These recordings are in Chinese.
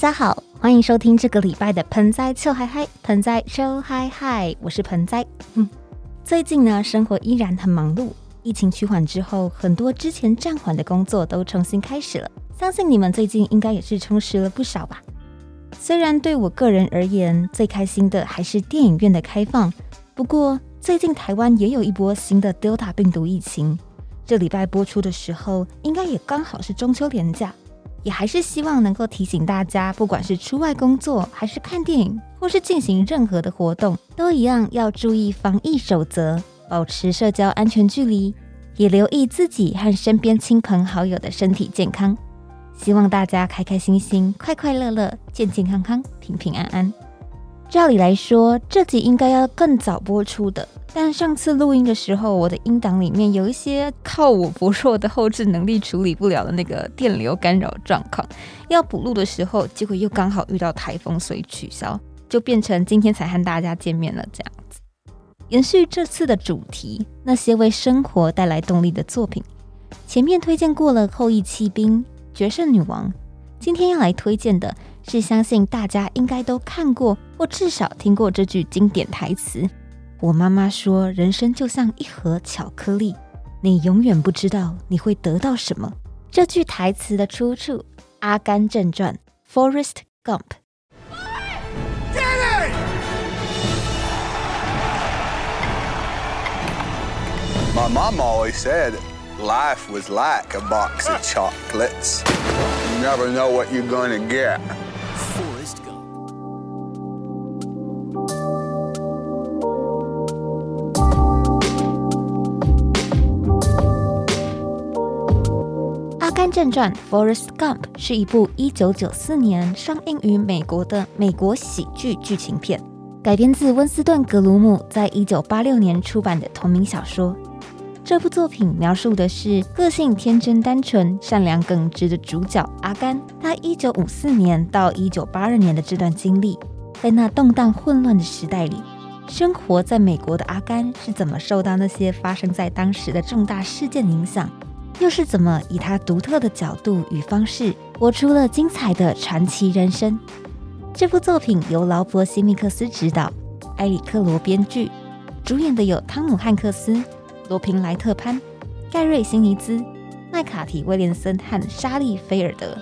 大家好，欢迎收听这个礼拜的盆栽秋嗨嗨，盆栽秋嗨嗨，我是盆栽。嗯，最近呢，生活依然很忙碌。疫情趋缓之后，很多之前暂缓的工作都重新开始了。相信你们最近应该也是充实了不少吧？虽然对我个人而言，最开心的还是电影院的开放。不过，最近台湾也有一波新的 Delta 病毒疫情。这礼拜播出的时候，应该也刚好是中秋连假。也还是希望能够提醒大家，不管是出外工作，还是看电影，或是进行任何的活动，都一样要注意防疫守则，保持社交安全距离，也留意自己和身边亲朋好友的身体健康。希望大家开开心心、快快乐乐、健健康康、平平安安。照理来说，这集应该要更早播出的。但上次录音的时候，我的音档里面有一些靠我薄弱的后置能力处理不了的那个电流干扰状况，要补录的时候，结果又刚好遇到台风，所以取消，就变成今天才和大家见面了这样子。延续这次的主题，那些为生活带来动力的作品，前面推荐过了《后羿弃兵》《决胜女王》，今天要来推荐的是相信大家应该都看过或至少听过这句经典台词。我妈妈说：“人生就像一盒巧克力，你永远不知道你会得到什么。”这句台词的出处，《阿甘正传》（Forest Gump）。My mom always said life was like a box of chocolates. You never know what you're gonna get. Get. 正传《Forest Gump》是一部1994年上映于美国的美国喜剧剧情片，改编自温斯顿·格鲁姆在1986年出版的同名小说。这部作品描述的是个性天真、单纯、善良、耿直的主角阿甘，他1954年到1982年的这段经历，在那动荡混乱的时代里，生活在美国的阿甘是怎么受到那些发生在当时的重大事件影响。又是怎么以他独特的角度与方式，活出了精彩的传奇人生？这部作品由劳勃·西密克斯执导，埃里克·罗编剧，主演的有汤姆·汉克斯、罗平·莱特潘、盖瑞·辛尼兹、麦卡提·威廉森和莎莉·菲尔德。《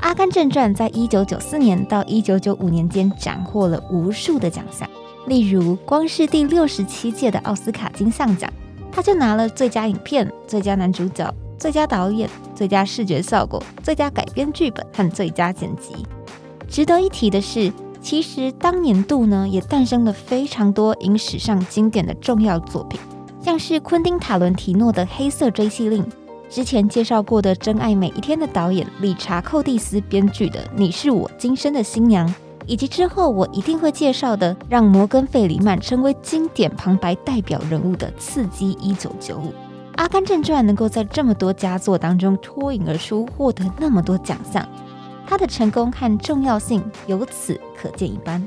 阿甘正传》在一九九四年到一九九五年间斩获了无数的奖项，例如光是第六十七届的奥斯卡金像奖，他就拿了最佳影片、最佳男主角。最佳导演、最佳视觉效果、最佳改编剧本和最佳剪辑。值得一提的是，其实当年度呢也诞生了非常多影史上经典的重要作品，像是昆汀·塔伦提诺的《黑色追击令》，之前介绍过的《真爱每一天》的导演理查·寇蒂斯编剧的《你是我今生的新娘》，以及之后我一定会介绍的让摩根·费里曼成为经典旁白代表人物的《刺激一九九五》。《阿甘正传》能够在这么多佳作当中脱颖而出，获得那么多奖项，它的成功和重要性由此可见一斑。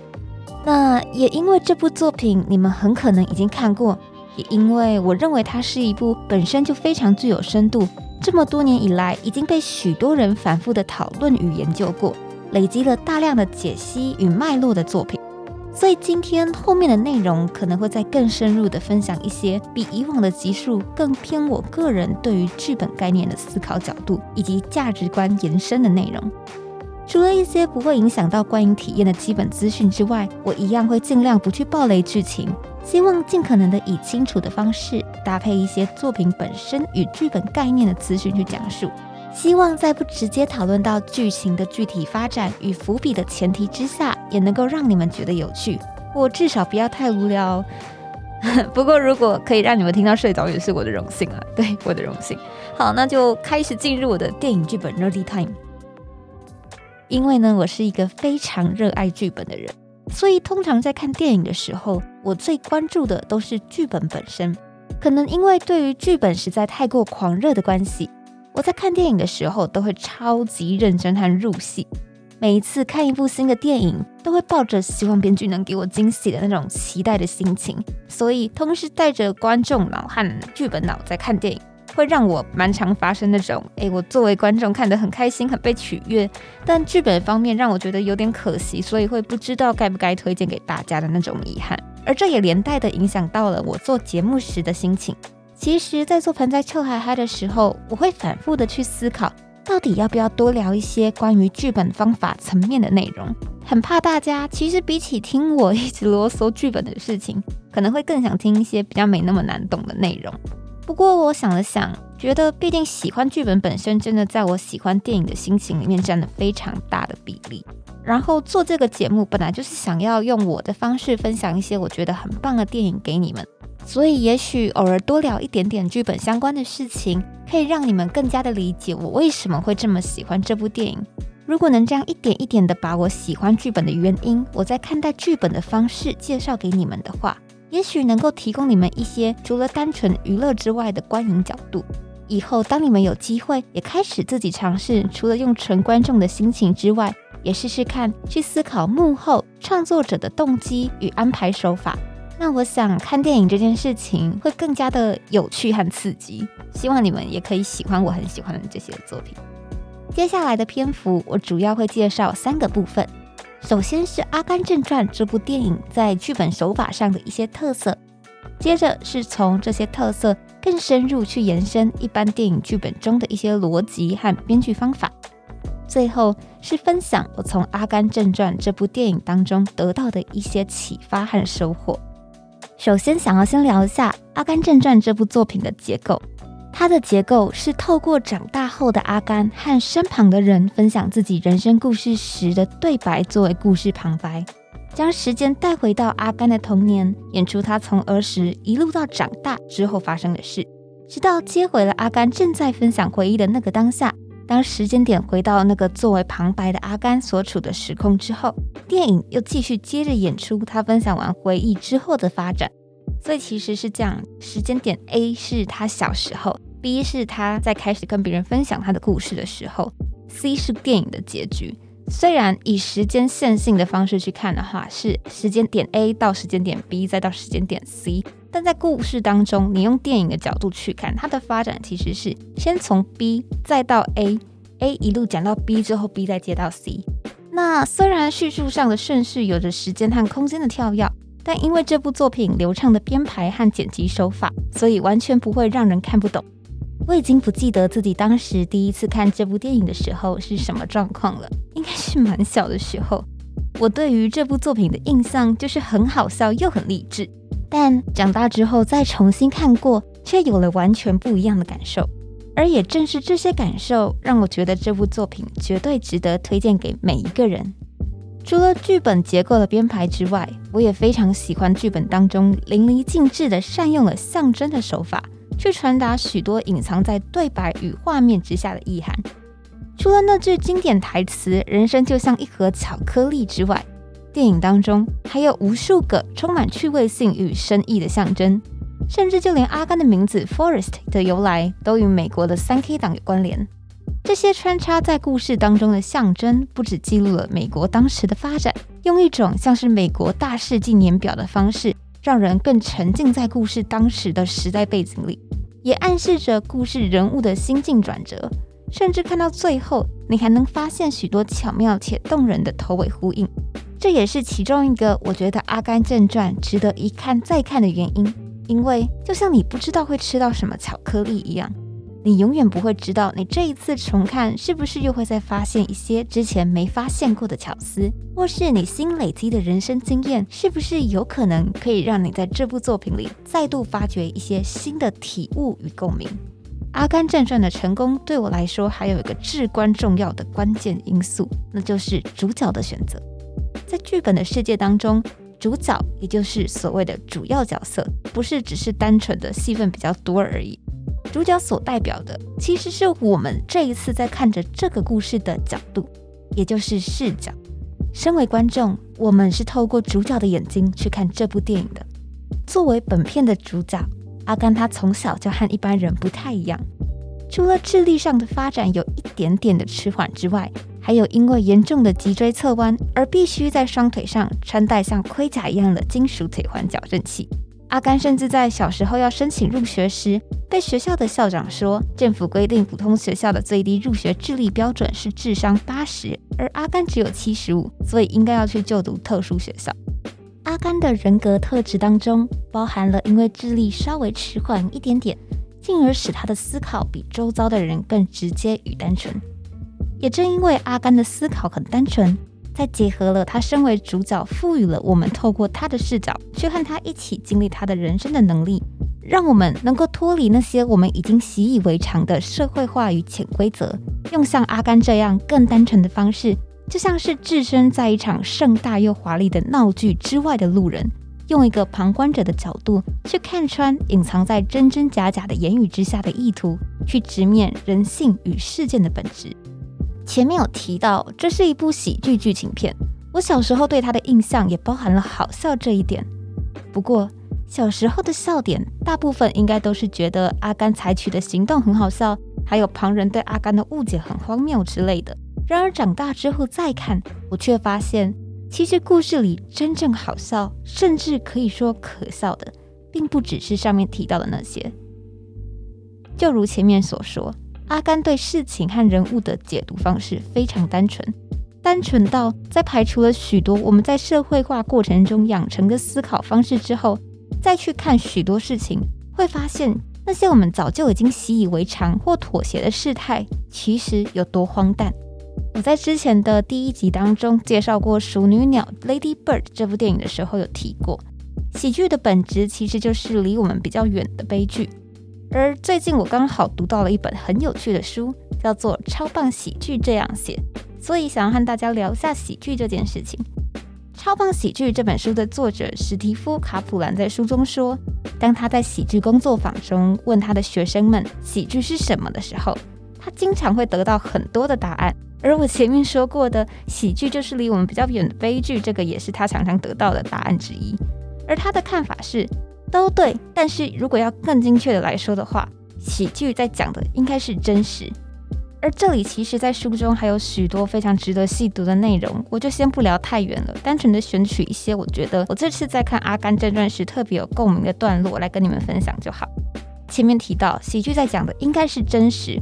那也因为这部作品你们很可能已经看过，也因为我认为它是一部本身就非常具有深度，这么多年以来已经被许多人反复的讨论与研究过，累积了大量的解析与脉络的作品。所以今天后面的内容可能会再更深入的分享一些比以往的集数更偏我个人对于剧本概念的思考角度以及价值观延伸的内容。除了一些不会影响到观影体验的基本资讯之外，我一样会尽量不去暴雷剧情，希望尽可能的以清楚的方式搭配一些作品本身与剧本概念的资讯去讲述。希望在不直接讨论到剧情的具体发展与伏笔的前提之下，也能够让你们觉得有趣，或至少不要太无聊。不过如果可以让你们听到睡着，也是我的荣幸啊！对，我的荣幸。好，那就开始进入我的电影剧本 nerdy time。因为呢，我是一个非常热爱剧本的人，所以通常在看电影的时候，我最关注的都是剧本本身。可能因为对于剧本实在太过狂热的关系。我在看电影的时候都会超级认真和入戏，每一次看一部新的电影，都会抱着希望编剧能给我惊喜的那种期待的心情，所以同时带着观众脑和剧本脑在看电影，会让我蛮常发生那种，哎，我作为观众看得很开心，很被取悦，但剧本方面让我觉得有点可惜，所以会不知道该不该推荐给大家的那种遗憾。而这也连带的影响到了我做节目时的心情。其实，在做盆栽臭嗨嗨的时候，我会反复的去思考。到底要不要多聊一些关于剧本方法层面的内容？很怕大家其实比起听我一直啰嗦剧本的事情，可能会更想听一些比较没那么难懂的内容。不过我想了想，觉得毕竟喜欢剧本本身真的在我喜欢电影的心情里面占了非常大的比例。然后做这个节目本来就是想要用我的方式分享一些我觉得很棒的电影给你们。所以，也许偶尔多聊一点点剧本相关的事情，可以让你们更加的理解我为什么会这么喜欢这部电影。如果能这样一点一点的把我喜欢剧本的原因，我在看待剧本的方式介绍给你们的话，也许能够提供你们一些除了单纯娱乐之外的观影角度。以后当你们有机会也开始自己尝试，除了用纯观众的心情之外，也试试看去思考幕后创作者的动机与安排手法。那我想看电影这件事情会更加的有趣和刺激，希望你们也可以喜欢我很喜欢的这些作品。接下来的篇幅，我主要会介绍三个部分。首先是《阿甘正传》这部电影在剧本手法上的一些特色，接着是从这些特色更深入去延伸一般电影剧本中的一些逻辑和编剧方法，最后是分享我从《阿甘正传》这部电影当中得到的一些启发和收获。首先，想要先聊一下《阿甘正传》这部作品的结构。它的结构是透过长大后的阿甘和身旁的人分享自己人生故事时的对白作为故事旁白，将时间带回到阿甘的童年，演出他从儿时一路到长大之后发生的事，直到接回了阿甘正在分享回忆的那个当下。当时间点回到那个作为旁白的阿甘所处的时空之后，电影又继续接着演出他分享完回忆之后的发展。所以其实是这样，时间点 A 是他小时候，B 是他在开始跟别人分享他的故事的时候，C 是电影的结局。虽然以时间线性的方式去看的话，是时间点 A 到时间点 B 再到时间点 C。但在故事当中，你用电影的角度去看，它的发展其实是先从 B 再到 A，A 一路讲到 B 之后，B 再接到 C。那虽然叙述上的顺序有着时间和空间的跳跃，但因为这部作品流畅的编排和剪辑手法，所以完全不会让人看不懂。我已经不记得自己当时第一次看这部电影的时候是什么状况了，应该是蛮小的时候。我对于这部作品的印象就是很好笑又很励志。但长大之后再重新看过，却有了完全不一样的感受。而也正是这些感受，让我觉得这部作品绝对值得推荐给每一个人。除了剧本结构的编排之外，我也非常喜欢剧本当中淋漓尽致的善用了象征的手法，去传达许多隐藏在对白与画面之下的意涵。除了那句经典台词“人生就像一盒巧克力”之外，电影当中还有无数个充满趣味性与深意的象征，甚至就连阿甘的名字 Forest 的由来都与美国的三 K 党有关联。这些穿插在故事当中的象征，不只记录了美国当时的发展，用一种像是美国大事纪年表的方式，让人更沉浸在故事当时的时代背景里，也暗示着故事人物的心境转折。甚至看到最后，你还能发现许多巧妙且动人的头尾呼应。这也是其中一个我觉得《阿甘正传》值得一看再看的原因，因为就像你不知道会吃到什么巧克力一样，你永远不会知道你这一次重看是不是又会再发现一些之前没发现过的巧思，或是你新累积的人生经验是不是有可能可以让你在这部作品里再度发掘一些新的体悟与共鸣。《阿甘正传》的成功对我来说还有一个至关重要的关键因素，那就是主角的选择。在剧本的世界当中，主角也就是所谓的主要角色，不是只是单纯的戏份比较多而已。主角所代表的，其实是我们这一次在看着这个故事的角度，也就是视角。身为观众，我们是透过主角的眼睛去看这部电影的。作为本片的主角，阿甘他从小就和一般人不太一样，除了智力上的发展有一点点的迟缓之外。还有因为严重的脊椎侧弯而必须在双腿上穿戴像盔甲一样的金属腿环矫正器，阿甘甚至在小时候要申请入学时，被学校的校长说，政府规定普通学校的最低入学智力标准是智商八十，而阿甘只有七十五，所以应该要去就读特殊学校。阿甘的人格特质当中，包含了因为智力稍微迟缓一点点，进而使他的思考比周遭的人更直接与单纯。也正因为阿甘的思考很单纯。再结合了他身为主角，赋予了我们透过他的视角去和他一起经历他的人生的能力，让我们能够脱离那些我们已经习以为常的社会化与潜规则，用像阿甘这样更单纯的方式，就像是置身在一场盛大又华丽的闹剧之外的路人，用一个旁观者的角度去看穿隐藏在真真假假的言语之下的意图，去直面人性与事件的本质。前面有提到，这是一部喜剧剧情片。我小时候对它的印象也包含了好笑这一点。不过，小时候的笑点大部分应该都是觉得阿甘采取的行动很好笑，还有旁人对阿甘的误解很荒谬之类的。然而长大之后再看，我却发现，其实故事里真正好笑，甚至可以说可笑的，并不只是上面提到的那些。就如前面所说。阿甘对事情和人物的解读方式非常单纯，单纯到在排除了许多我们在社会化过程中养成的思考方式之后，再去看许多事情，会发现那些我们早就已经习以为常或妥协的事态，其实有多荒诞。我在之前的第一集当中介绍过《熟女鸟》（Lady Bird） 这部电影的时候，有提过，喜剧的本质其实就是离我们比较远的悲剧。而最近我刚好读到了一本很有趣的书，叫做《超棒喜剧》这样写，所以想要和大家聊一下喜剧这件事情。《超棒喜剧》这本书的作者史蒂夫·卡普兰在书中说，当他在喜剧工作坊中问他的学生们喜剧是什么的时候，他经常会得到很多的答案。而我前面说过的喜剧就是离我们比较远的悲剧，这个也是他常常得到的答案之一。而他的看法是。都对，但是如果要更精确的来说的话，喜剧在讲的应该是真实。而这里其实，在书中还有许多非常值得细读的内容，我就先不聊太远了，单纯的选取一些我觉得我这次在看《阿甘正传》时特别有共鸣的段落来跟你们分享就好。前面提到，喜剧在讲的应该是真实，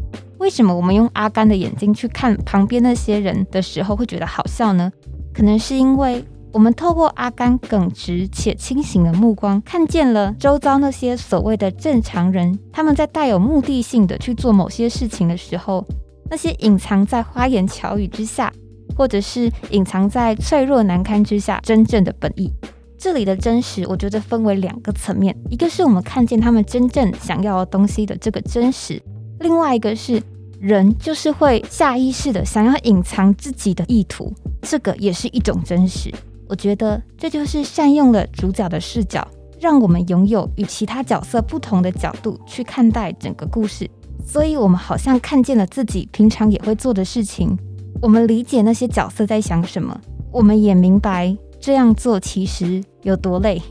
为什么我们用阿甘的眼睛去看旁边那些人的时候会觉得好笑呢？可能是因为。我们透过阿甘耿直且清醒的目光，看见了周遭那些所谓的正常人，他们在带有目的性的去做某些事情的时候，那些隐藏在花言巧语之下，或者是隐藏在脆弱难堪之下真正的本意。这里的真实，我觉得分为两个层面，一个是我们看见他们真正想要的东西的这个真实，另外一个是人就是会下意识的想要隐藏自己的意图，这个也是一种真实。我觉得这就是善用了主角的视角，让我们拥有与其他角色不同的角度去看待整个故事。所以，我们好像看见了自己平常也会做的事情。我们理解那些角色在想什么，我们也明白这样做其实有多累。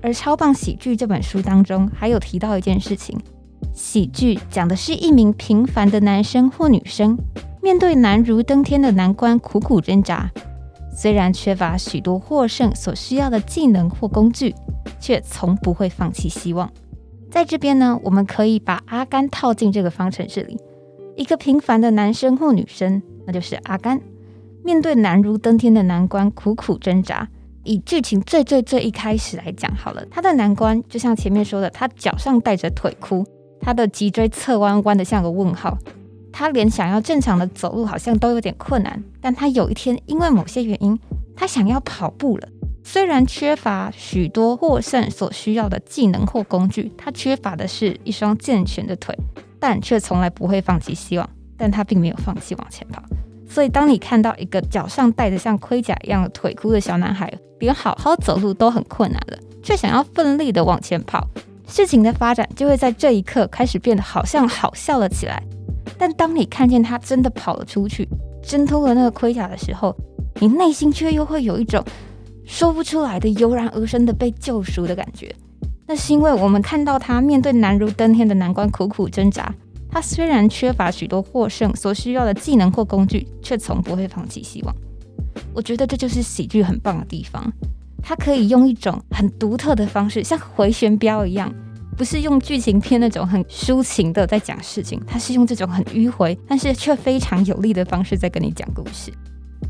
而《超棒喜剧》这本书当中还有提到一件事情：喜剧讲的是一名平凡的男生或女生，面对难如登天的难关苦苦挣扎。虽然缺乏许多获胜所需要的技能或工具，却从不会放弃希望。在这边呢，我们可以把阿甘套进这个方程式里。一个平凡的男生或女生，那就是阿甘，面对难如登天的难关苦苦挣扎。以剧情最最最一开始来讲好了，他的难关就像前面说的，他脚上带着腿箍，他的脊椎侧弯弯的像个问号。他连想要正常的走路好像都有点困难，但他有一天因为某些原因，他想要跑步了。虽然缺乏许多获胜所需要的技能或工具，他缺乏的是一双健全的腿，但却从来不会放弃希望。但他并没有放弃往前跑。所以，当你看到一个脚上戴着像盔甲一样的腿箍的小男孩，连好好走路都很困难了，却想要奋力的往前跑，事情的发展就会在这一刻开始变得好像好笑了起来。但当你看见他真的跑了出去，挣脱了那个盔甲的时候，你内心却又会有一种说不出来的油然而生的被救赎的感觉。那是因为我们看到他面对难如登天的难关苦苦挣扎，他虽然缺乏许多获胜所需要的技能或工具，却从不会放弃希望。我觉得这就是喜剧很棒的地方。它可以用一种很独特的方式，像回旋镖一样，不是用剧情片那种很抒情的在讲事情，它是用这种很迂回，但是却非常有力的方式在跟你讲故事。《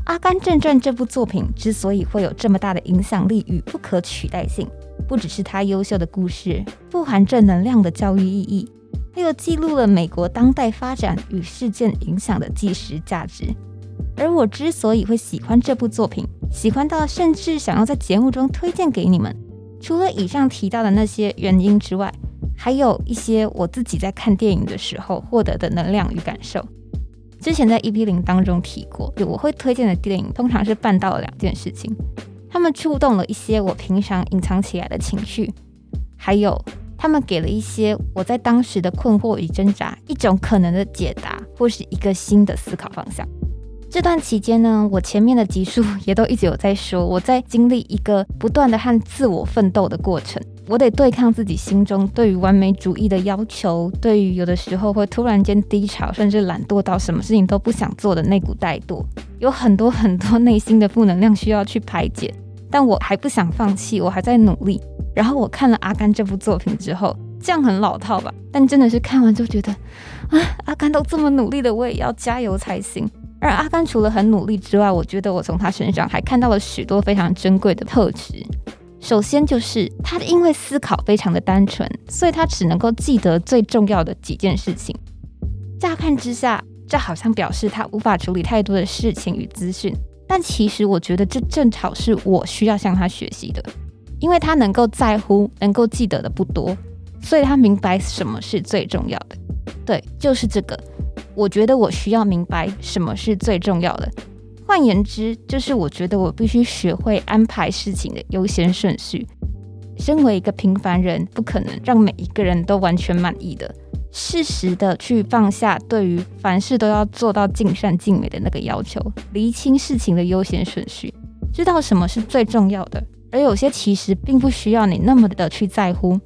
阿甘正传》这部作品之所以会有这么大的影响力与不可取代性，不只是它优秀的故事，富含正能量的教育意义，还有记录了美国当代发展与事件影响的纪实价值。而我之所以会喜欢这部作品，喜欢到甚至想要在节目中推荐给你们，除了以上提到的那些原因之外，还有一些我自己在看电影的时候获得的能量与感受。之前在 EP 零当中提过，我会推荐的电影通常是办到了两件事情，他们触动了一些我平常隐藏起来的情绪，还有他们给了一些我在当时的困惑与挣扎一种可能的解答，或是一个新的思考方向。这段期间呢，我前面的集数也都一直有在说，我在经历一个不断的和自我奋斗的过程。我得对抗自己心中对于完美主义的要求，对于有的时候会突然间低潮，甚至懒惰到什么事情都不想做的那股怠惰，有很多很多内心的负能量需要去排解。但我还不想放弃，我还在努力。然后我看了《阿甘》这部作品之后，这样很老套吧？但真的是看完就觉得，啊，阿甘都这么努力的，我也要加油才行。而阿甘除了很努力之外，我觉得我从他身上还看到了许多非常珍贵的特质。首先就是他因为思考非常的单纯，所以他只能够记得最重要的几件事情。乍看之下，这好像表示他无法处理太多的事情与资讯，但其实我觉得这正好是我需要向他学习的，因为他能够在乎、能够记得的不多，所以他明白什么是最重要的。对，就是这个。我觉得我需要明白什么是最重要的。换言之，就是我觉得我必须学会安排事情的优先顺序。身为一个平凡人，不可能让每一个人都完全满意的。适时的去放下对于凡事都要做到尽善尽美的那个要求，厘清事情的优先顺序，知道什么是最重要的。而有些其实并不需要你那么的去在乎，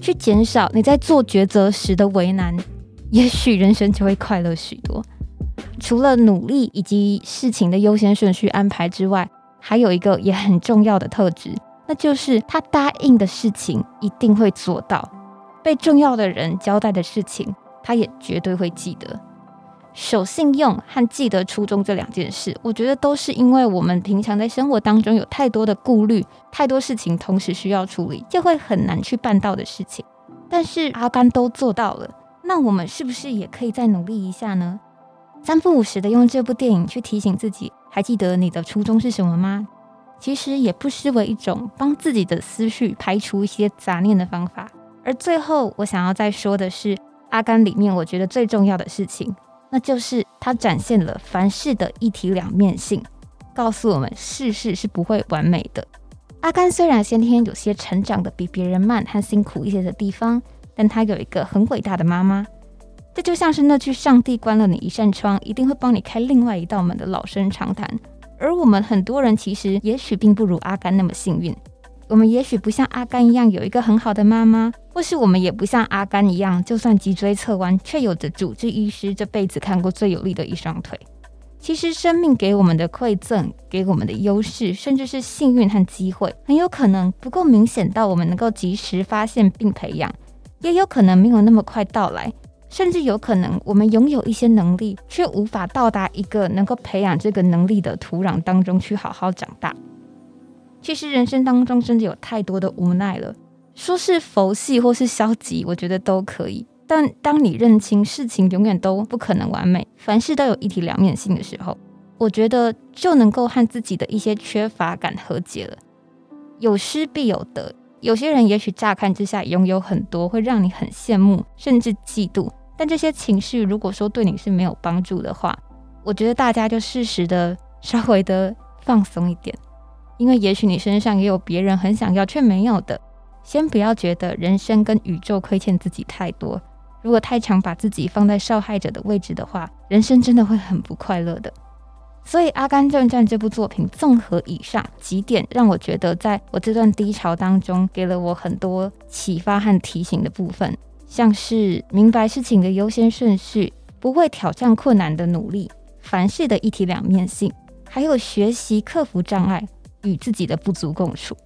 去减少你在做抉择时的为难。也许人生就会快乐许多。除了努力以及事情的优先顺序安排之外，还有一个也很重要的特质，那就是他答应的事情一定会做到，被重要的人交代的事情，他也绝对会记得。守信用和记得初衷这两件事，我觉得都是因为我们平常在生活当中有太多的顾虑，太多事情同时需要处理，就会很难去办到的事情。但是阿甘都做到了。那我们是不是也可以再努力一下呢？三不五时的用这部电影去提醒自己，还记得你的初衷是什么吗？其实也不失为一种帮自己的思绪排除一些杂念的方法。而最后，我想要再说的是，《阿甘》里面我觉得最重要的事情，那就是它展现了凡事的一体两面性，告诉我们世事是不会完美的。阿甘虽然先天有些成长的比别人慢和辛苦一些的地方。但他有一个很伟大的妈妈，这就像是那句“上帝关了你一扇窗，一定会帮你开另外一道门”的老生常谈。而我们很多人其实也许并不如阿甘那么幸运，我们也许不像阿甘一样有一个很好的妈妈，或是我们也不像阿甘一样，就算脊椎侧弯，却有着主治医师这辈子看过最有力的一双腿。其实生命给我们的馈赠，给我们的优势，甚至是幸运和机会，很有可能不够明显到我们能够及时发现并培养。也有可能没有那么快到来，甚至有可能我们拥有一些能力，却无法到达一个能够培养这个能力的土壤当中去好好长大。其实人生当中真的有太多的无奈了，说是佛系或是消极，我觉得都可以。但当你认清事情永远都不可能完美，凡事都有一体两面性的时候，我觉得就能够和自己的一些缺乏感和解了。有失必有得。有些人也许乍看之下拥有很多，会让你很羡慕，甚至嫉妒。但这些情绪如果说对你是没有帮助的话，我觉得大家就适时的稍微的放松一点，因为也许你身上也有别人很想要却没有的。先不要觉得人生跟宇宙亏欠自己太多，如果太常把自己放在受害者的位置的话，人生真的会很不快乐的。所以《阿甘正传》这部作品，综合以上几点，让我觉得在我这段低潮当中，给了我很多启发和提醒的部分，像是明白事情的优先顺序，不会挑战困难的努力，凡事的一体两面性，还有学习克服障碍，与自己的不足共处。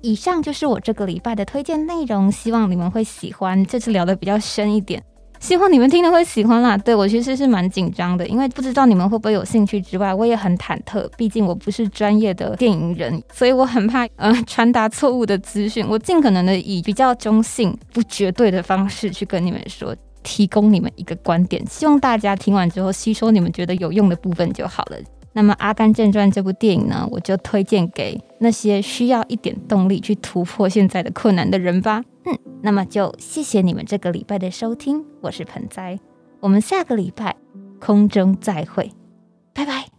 以上就是我这个礼拜的推荐内容，希望你们会喜欢。这次聊的比较深一点，希望你们听了会喜欢啦。对我其实是蛮紧张的，因为不知道你们会不会有兴趣之外，我也很忐忑，毕竟我不是专业的电影人，所以我很怕呃传达错误的资讯。我尽可能的以比较中性、不绝对的方式去跟你们说，提供你们一个观点，希望大家听完之后吸收你们觉得有用的部分就好了。那么《阿甘正传》这部电影呢，我就推荐给那些需要一点动力去突破现在的困难的人吧。嗯，那么就谢谢你们这个礼拜的收听，我是盆栽，我们下个礼拜空中再会，拜拜。